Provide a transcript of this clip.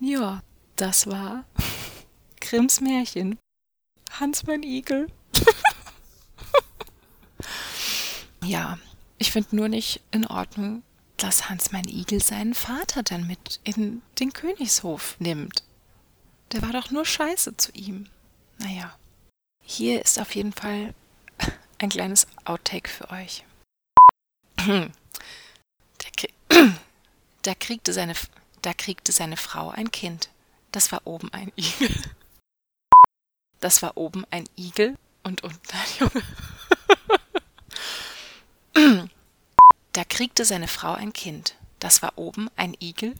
Ja, das war Grimms Märchen. Hans mein Igel. ja, ich finde nur nicht in Ordnung, dass Hans mein Igel seinen Vater dann mit in den Königshof nimmt. Der war doch nur scheiße zu ihm. Naja, hier ist auf jeden Fall ein kleines Outtake für euch. Da, krieg, da, kriegte seine, da kriegte seine Frau ein Kind. Das war oben ein Igel. Das war oben ein Igel und unten ein Junge. Da kriegte seine Frau ein Kind. Das war oben ein Igel.